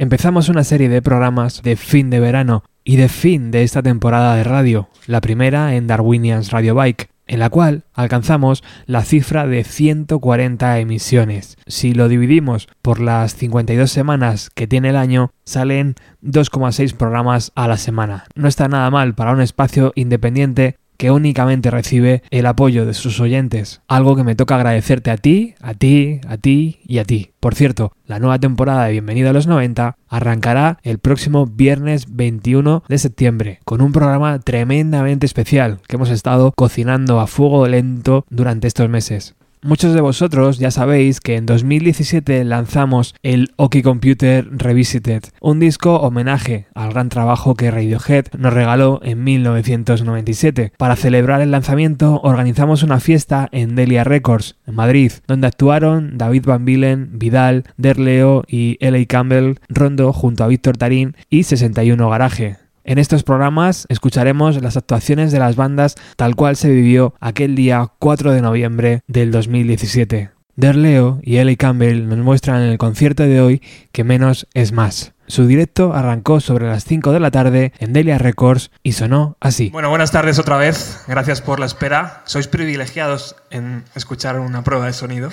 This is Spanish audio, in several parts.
Empezamos una serie de programas de fin de verano y de fin de esta temporada de radio, la primera en Darwinians Radio Bike, en la cual alcanzamos la cifra de 140 emisiones. Si lo dividimos por las 52 semanas que tiene el año, salen 2,6 programas a la semana. No está nada mal para un espacio independiente que únicamente recibe el apoyo de sus oyentes, algo que me toca agradecerte a ti, a ti, a ti y a ti. Por cierto, la nueva temporada de Bienvenido a los 90 arrancará el próximo viernes 21 de septiembre con un programa tremendamente especial que hemos estado cocinando a fuego lento durante estos meses. Muchos de vosotros ya sabéis que en 2017 lanzamos el Oki Computer Revisited, un disco homenaje al gran trabajo que Radiohead nos regaló en 1997. Para celebrar el lanzamiento organizamos una fiesta en Delia Records, en Madrid, donde actuaron David Van Bilen, Vidal, Derleo y L.A. Campbell Rondo junto a Víctor Tarín y 61 Garaje. En estos programas escucharemos las actuaciones de las bandas tal cual se vivió aquel día 4 de noviembre del 2017. Derleo y Ellie Campbell nos muestran en el concierto de hoy que menos es más. Su directo arrancó sobre las 5 de la tarde en Delia Records y sonó así. Bueno, buenas tardes otra vez. Gracias por la espera. Sois privilegiados en escuchar una prueba de sonido.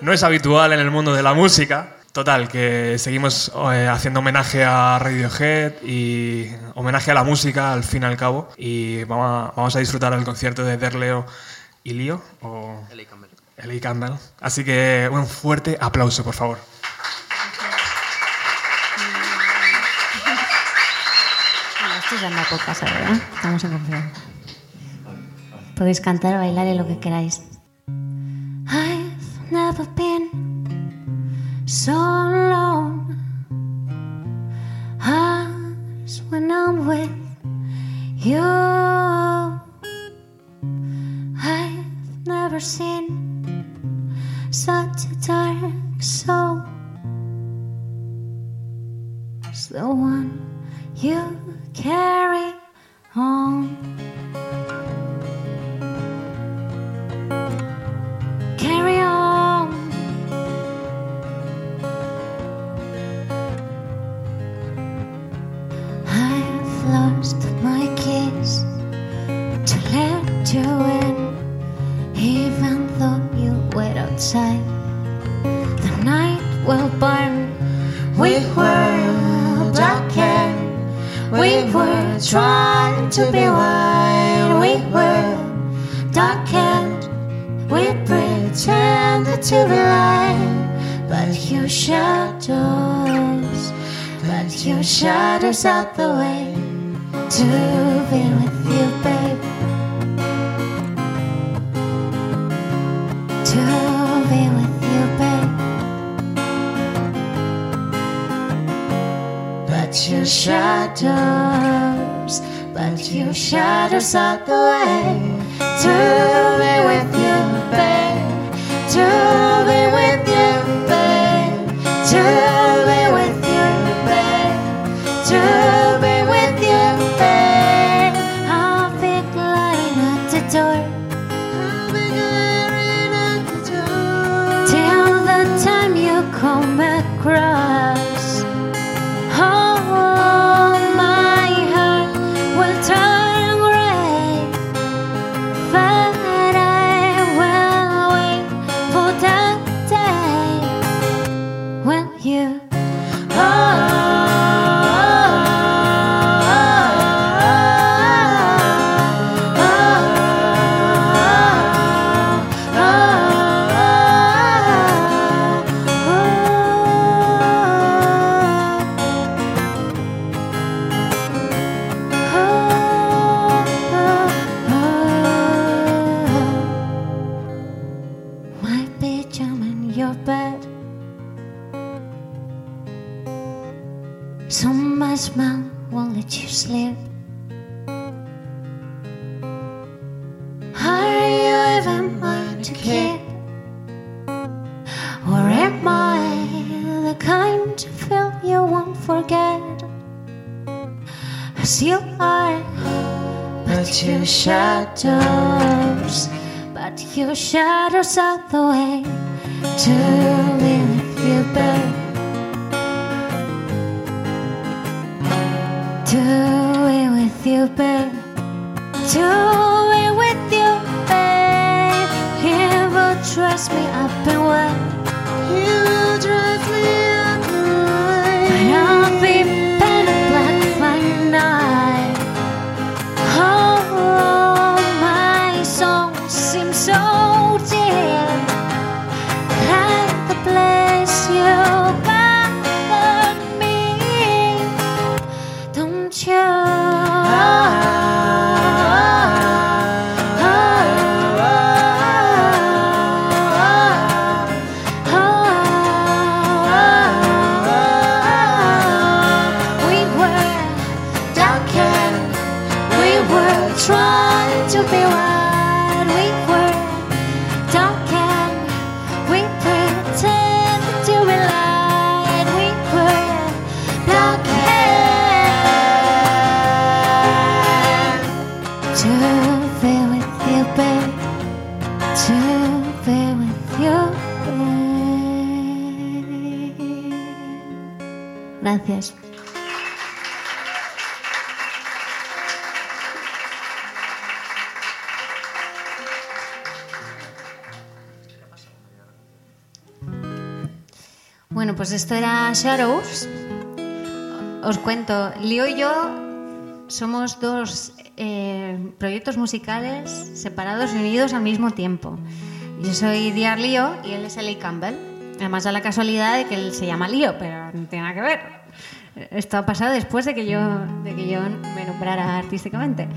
No es habitual en el mundo de la música, Total, que seguimos eh, haciendo homenaje a Radiohead y homenaje a la música al fin y al cabo. Y vamos a, vamos a disfrutar del concierto de Derleo y Lío, o L.A. Campbell. L.A. Campbell. Así que un fuerte aplauso, por favor. Esto ¿verdad? Estamos en confianza. Podéis cantar, bailar y lo que queráis. I've never been so alone as when I'm with you. I've never seen such a dark soul as the one you carry on. Carry on. In, even though you wait outside. The night will burn. We were darkened. We were trying to be white. We were darkened. We pretended to be light, but your shadows, but your shadows out the way to be with your shadows, but your shadows are the way to be with you, babe. To be with you, babe. To esto era Shadows. Os cuento, Leo y yo somos dos eh, proyectos musicales separados y unidos al mismo tiempo. Yo soy Diar Leo y él es Eli Campbell. Además da la casualidad de que él se llama Leo, pero no tiene nada que ver. Esto ha pasado después de que yo, de que yo me nombrara artísticamente.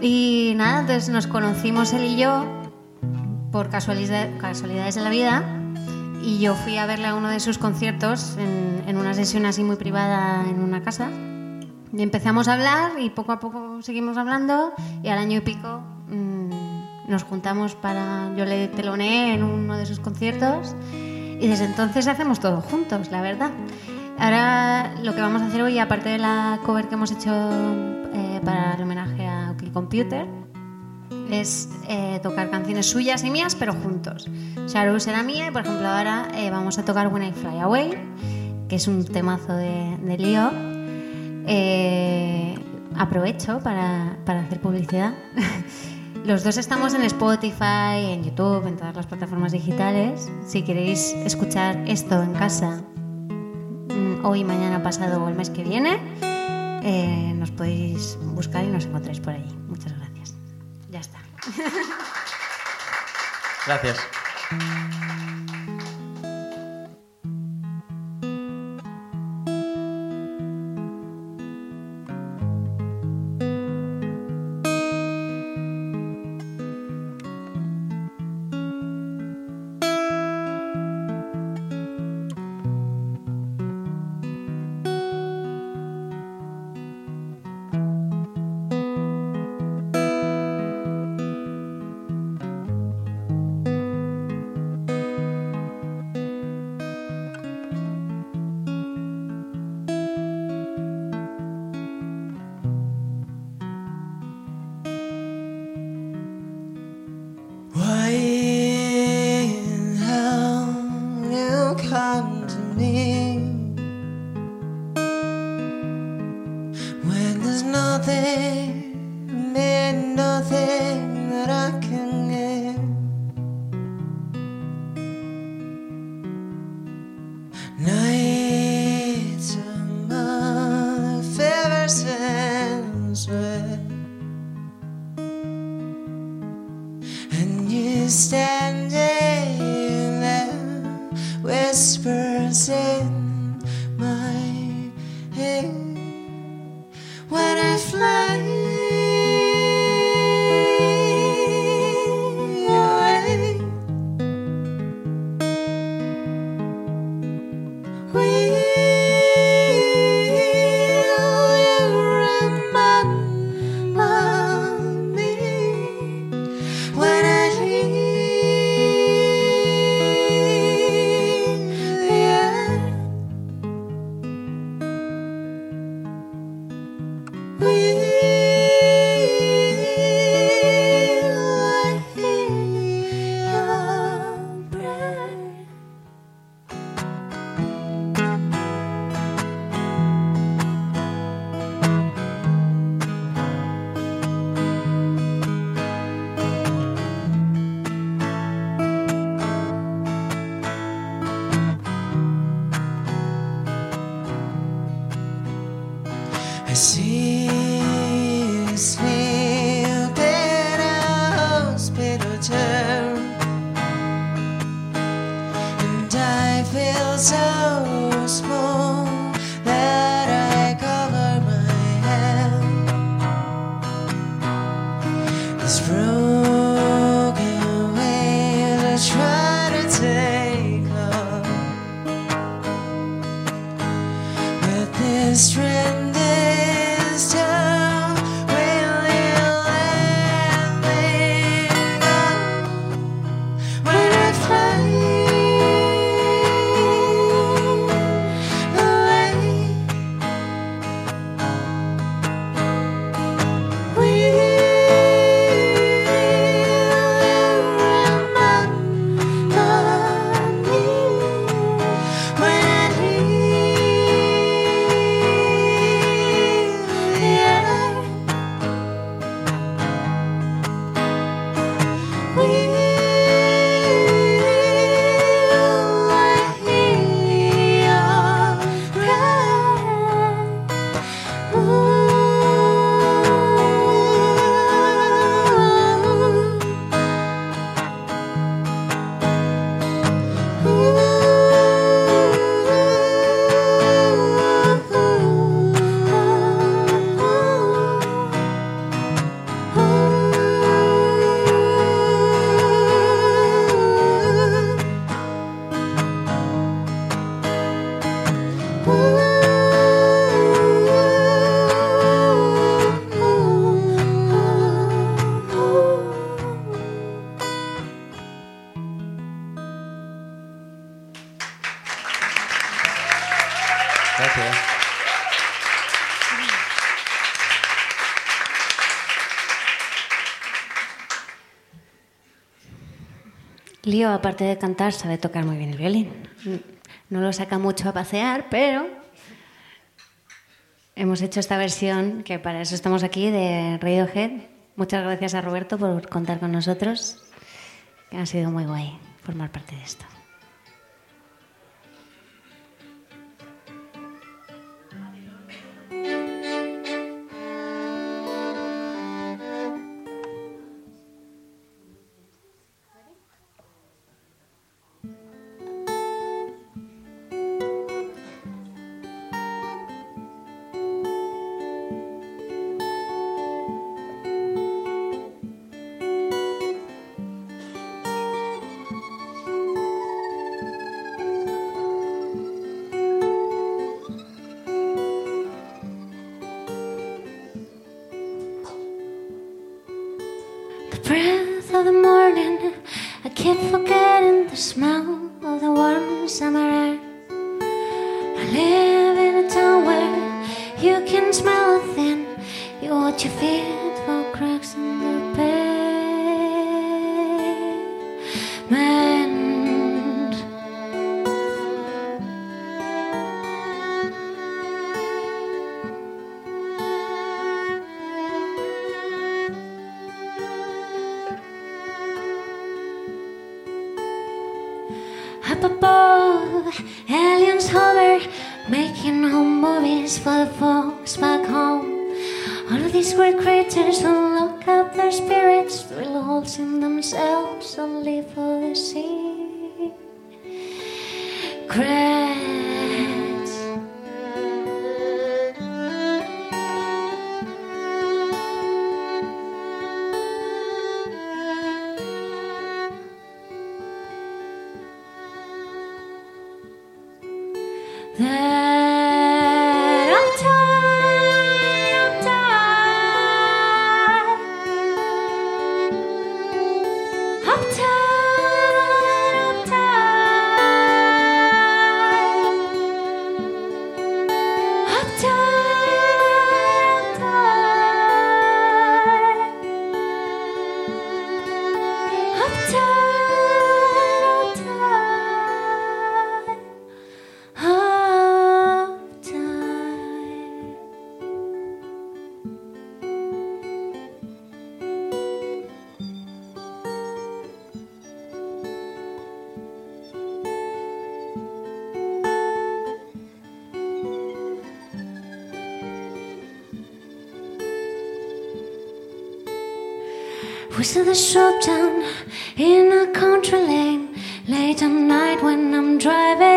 Y nada, entonces nos conocimos él y yo por casualidad- casualidades de la vida y yo fui a verle a uno de sus conciertos en, en una sesión así muy privada en una casa. Y empezamos a hablar y poco a poco seguimos hablando y al año y pico mm, nos juntamos para... Yo le teloneé en uno de sus conciertos y desde entonces hacemos todo juntos, la verdad. Ahora lo que vamos a hacer hoy, aparte de la cover que hemos hecho eh, para el homenaje a OK Computer, es eh, tocar canciones suyas y mías, pero juntos. Sharu será mía y, por ejemplo, ahora eh, vamos a tocar When I Fly Away, que es un temazo de, de. Eh, aprovecho para, para hacer publicidad. Los dos estamos en Spotify, en YouTube, en todas las plataformas digitales. Si queréis escuchar esto en casa mm, hoy, mañana, pasado o el mes que viene, nos podéis buscar y nos encontráis por allí. Muchas gracias. Gracias. Gracias. Lío, aparte de cantar, sabe tocar muy bien el violín. No lo saca mucho a pasear, pero hemos hecho esta versión, que para eso estamos aquí, de Radiohead. Muchas gracias a Roberto por contar con nosotros. Ha sido muy guay formar parte de esto. we're creatures Always to the shop down in a country lane. Late at night when I'm driving.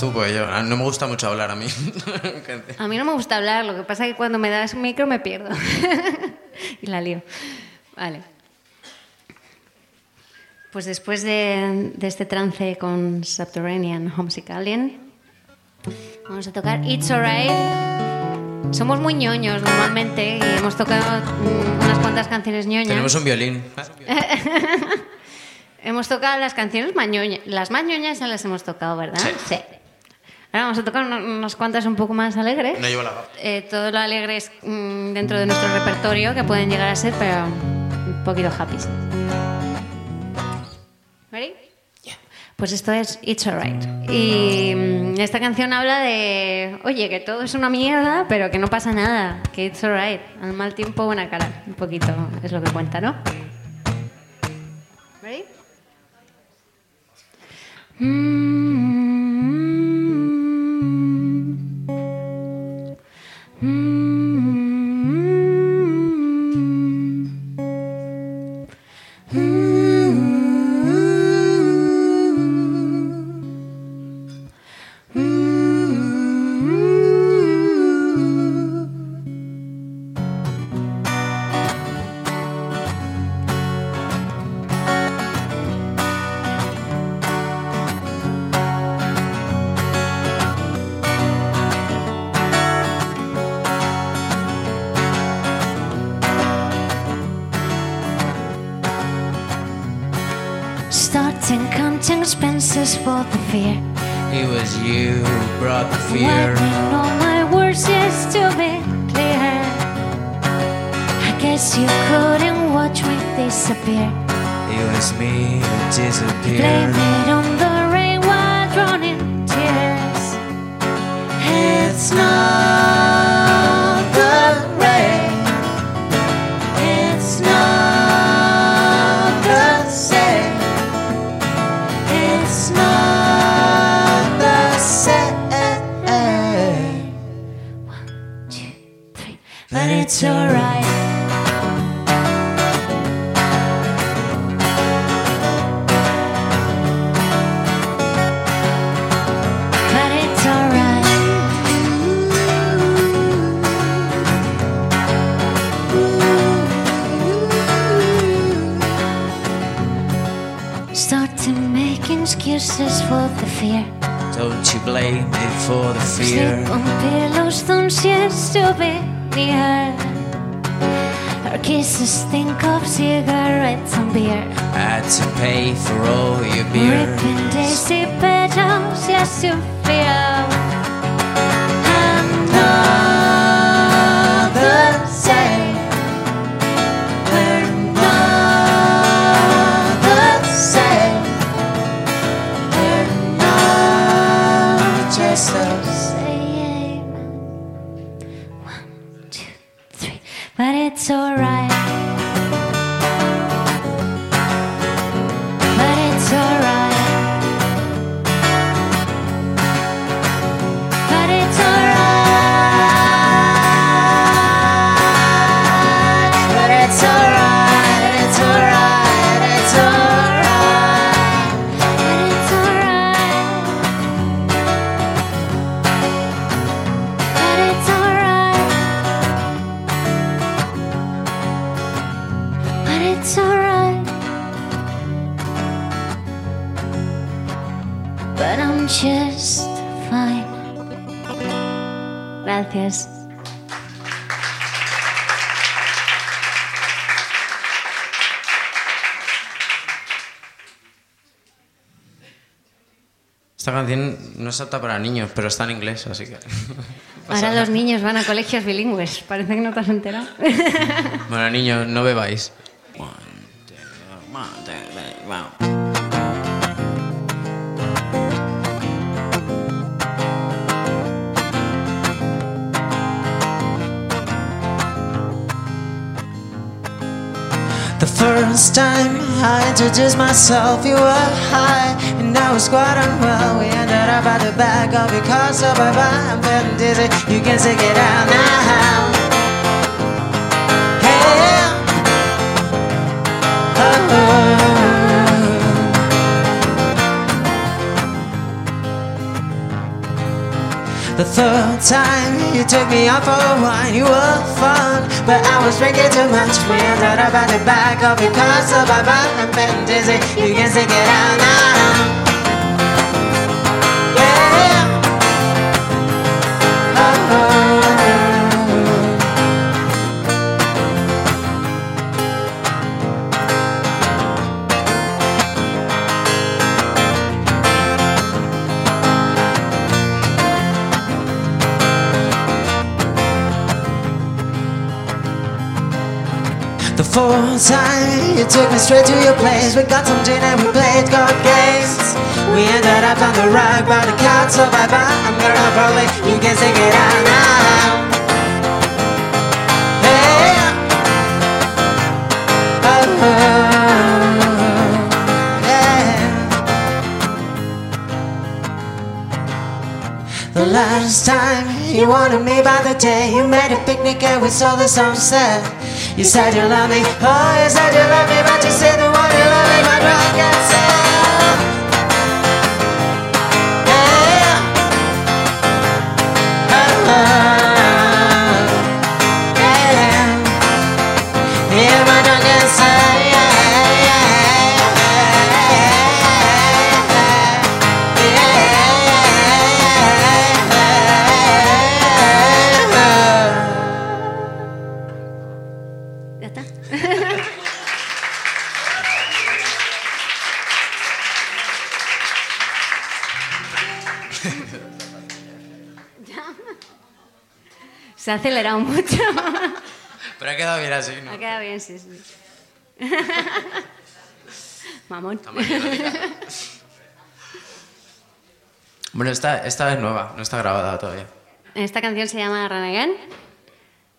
Tú, porque yo, ah, no me gusta mucho hablar a mí. A mí no me gusta hablar, lo que pasa es que cuando me das un micro me pierdo. y la lío. Vale. Pues después de, de este trance con Subterranean Homesick Alien, vamos a tocar It's Alright. Somos muy ñoños normalmente y hemos tocado mm, unas cuantas canciones ñoñas. Tenemos un violín. Hemos tocado las canciones más ñoñas. Las más ñoñas ya las hemos tocado, ¿verdad? Sí. Ahora vamos a tocar una- unas cuantas un poco más alegres. No llevo la Eh, todo lo alegre es mm, dentro de nuestro repertorio, que pueden llegar a ser, pero un poquito happy. ¿Ready? Pues esto es It's Alright. Y mm, esta canción habla de, oye, que todo es una mierda, pero que no pasa nada, que It's Alright. Al mal tiempo, buena cara. Un poquito es lo que cuenta, ¿no? ¿Ready? Mm. For the fear. It was you who brought the fear. Wiping all my words just to be clear. I guess you couldn't watch me disappear. It was me who disappeared. Blame it on the rain while drowning tears. It's not Don't you blame me for the fear. On pillows, don't used to be near. Our kisses think of cigarettes and beer. I Had to pay for all your beer. Ripping daisy petals yes, to feel. Esta canción no es apta para niños, pero está en inglés, así que. Ahora los niños van a colegios bilingües. Parece que no te has enterado. Bueno, niños, no bebáis. The first time I introduced myself, you were high, I was quite unwell. We ended up at the back of your car, so bye bye. I'm feeling dizzy. You can take it out now. Hey. The third time you took me out for a wine, you were fun, but I was drinking too much. We ended up at the back of your car, so bye bye. I'm feeling dizzy. You can take it out now. Fourth time you took me straight to your place. We got some gin and we played card games. We ended up on the rug by the couch, so bye bye. I'm gonna probably you can take it out now. Hey. Oh, yeah. The last time you wanted me by the day You made a picnic and we saw the sunset You said you love me, oh you said you love me But you said the one you love me, my drunk self Yeah. Oh, oh. Se ha acelerado mucho. Pero ha quedado bien así, ¿no? Ha quedado bien, sí, sí. Mamón. Bueno, esta, esta es nueva, no está grabada todavía. Esta canción se llama Run Again,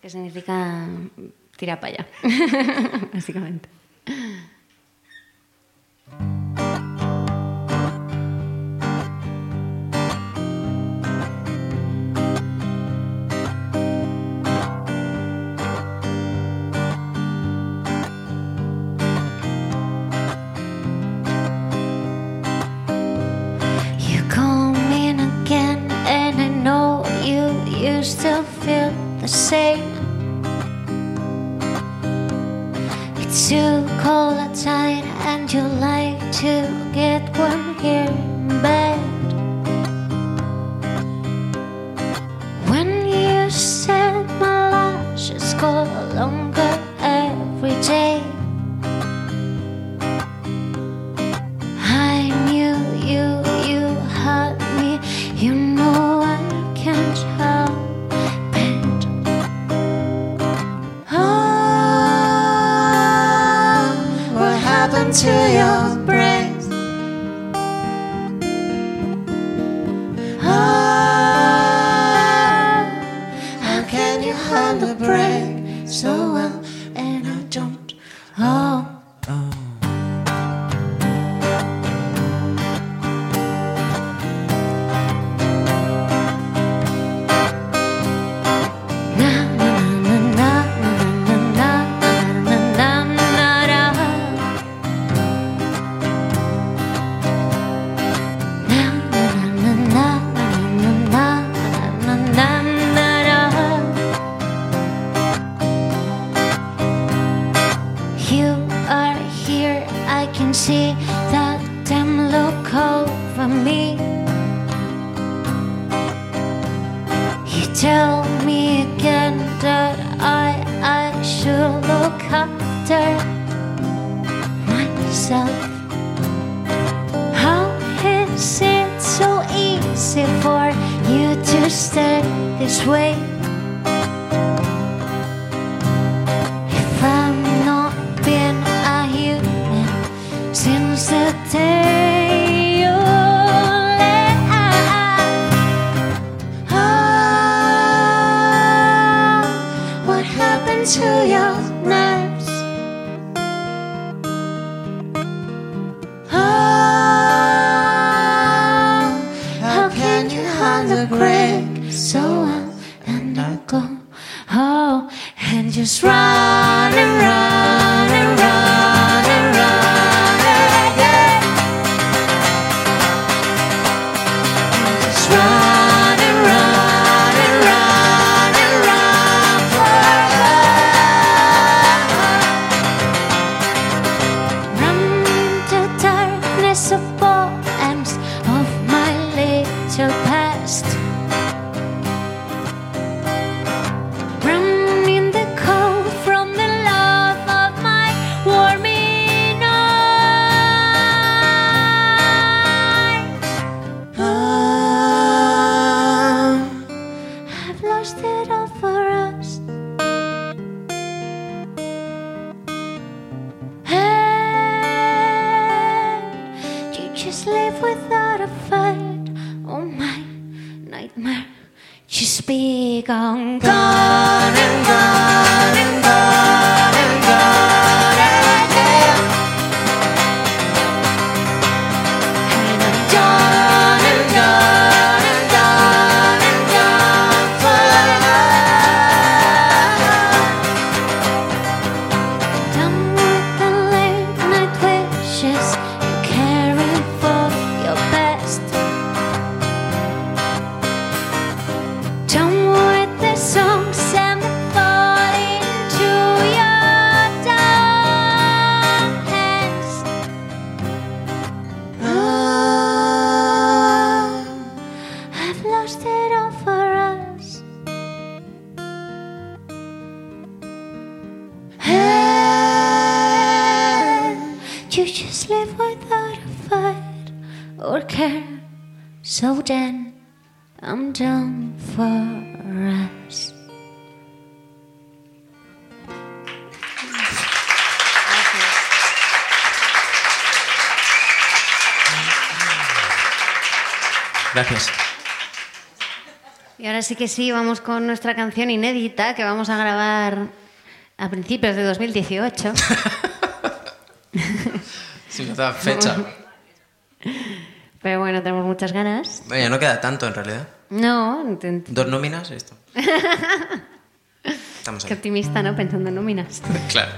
que significa tira para allá, básicamente. same. It's too cold outside, and you like to get warm here in bed. When you said my love just go longer every day. to your brain. 주여 날 Gracias. Y ahora sí que sí, vamos con nuestra canción inédita que vamos a grabar a principios de 2018. Sin fecha. Pero bueno, tenemos muchas ganas. Bueno, no queda tanto en realidad. No. Dos nóminas y esto. Estamos Qué optimista, ¿no? Pensando en nóminas. claro.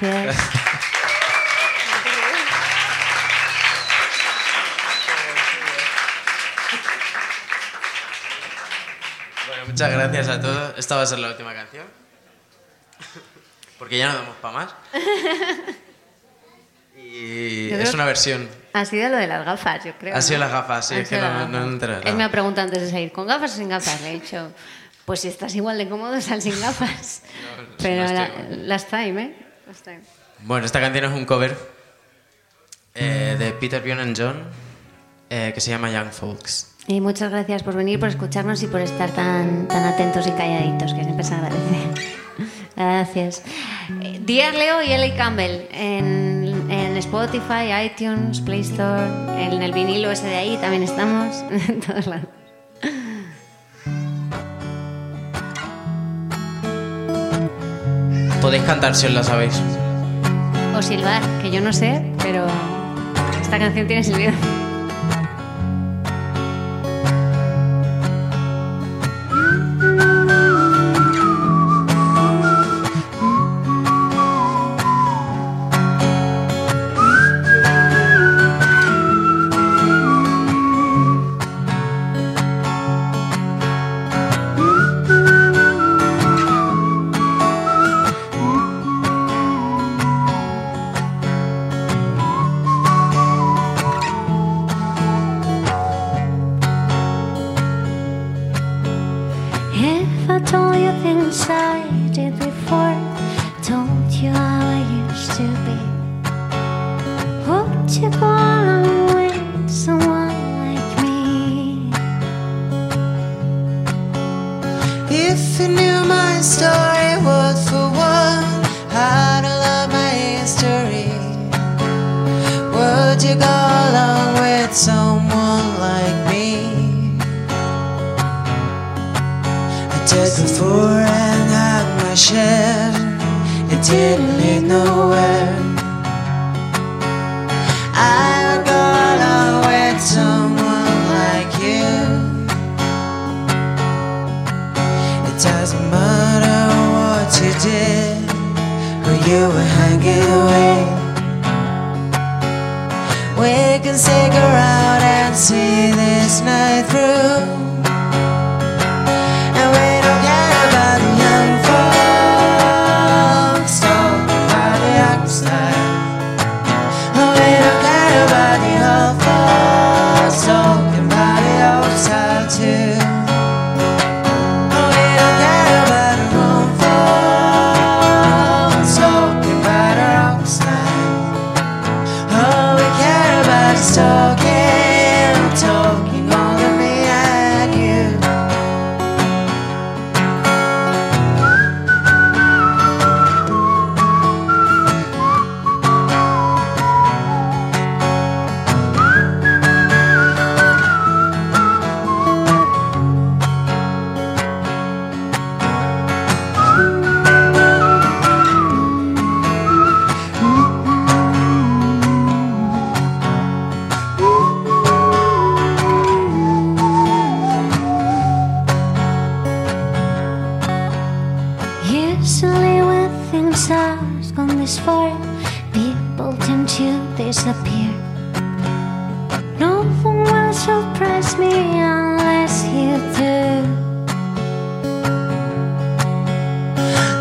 Gracias. Bueno, muchas gracias a todos. Esta va a ser la última canción. Porque ya no damos para más. Y Yo es una versión. Ha sido lo de las gafas, yo creo. Ha sido ¿no? las gafas, sí, es que no- las no enterado. Él me ha preguntado antes de salir, ¿con gafas o sin gafas? Le he dicho, pues si estás igual de cómodo, sal sin gafas. Pero no la- last time, ¿eh? Bueno, esta canción es un cover eh, de Peter Bjorn and John eh, que se llama Young Folks. Y muchas gracias por venir, por escucharnos y por estar tan, tan atentos y calladitos, que siempre se agradece. Gracias. Dear Leo y Ellie Campbell en, en Spotify, iTunes, Play Store, en el vinilo ese de ahí también estamos, en todos lados. Podéis la sabéis. O silbar, que yo no sé, pero esta canción tiene silbido. Doesn't matter what you did, who you were hanging with. We can stick around and see this night through. people tend to disappear. No one will surprise me unless you do.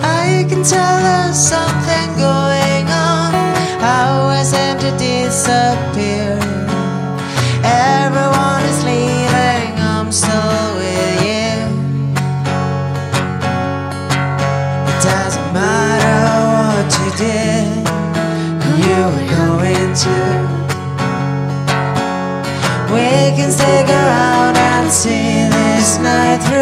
I can tell there's something going on. I always aim to disappear. dancing this night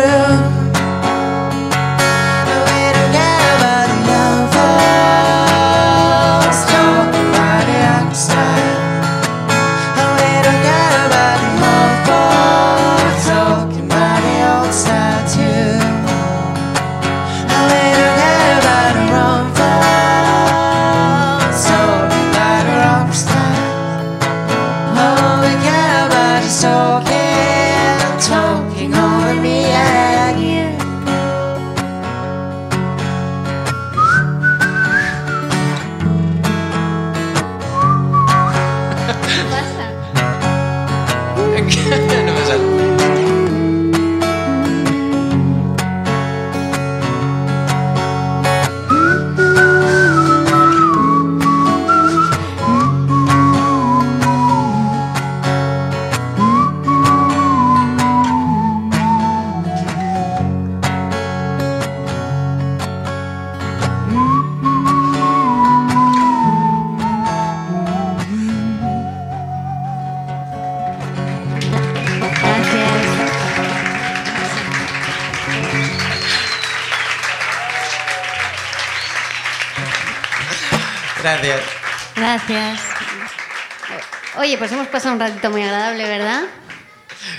pues hemos pasado un ratito muy agradable, ¿verdad?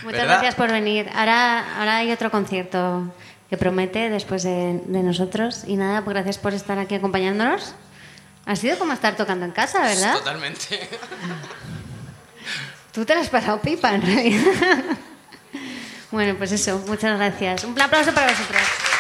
Muchas gracias por venir. Ahora, ahora hay otro concierto que promete después de, nosotros. Y nada, pues gracias por estar aquí acompañándonos. Ha sido como estar tocando en casa, ¿verdad? Totalmente. Tú te lo has pasado pipa, en realidad. bueno, pues eso, muchas gracias. Un aplauso para vosotros.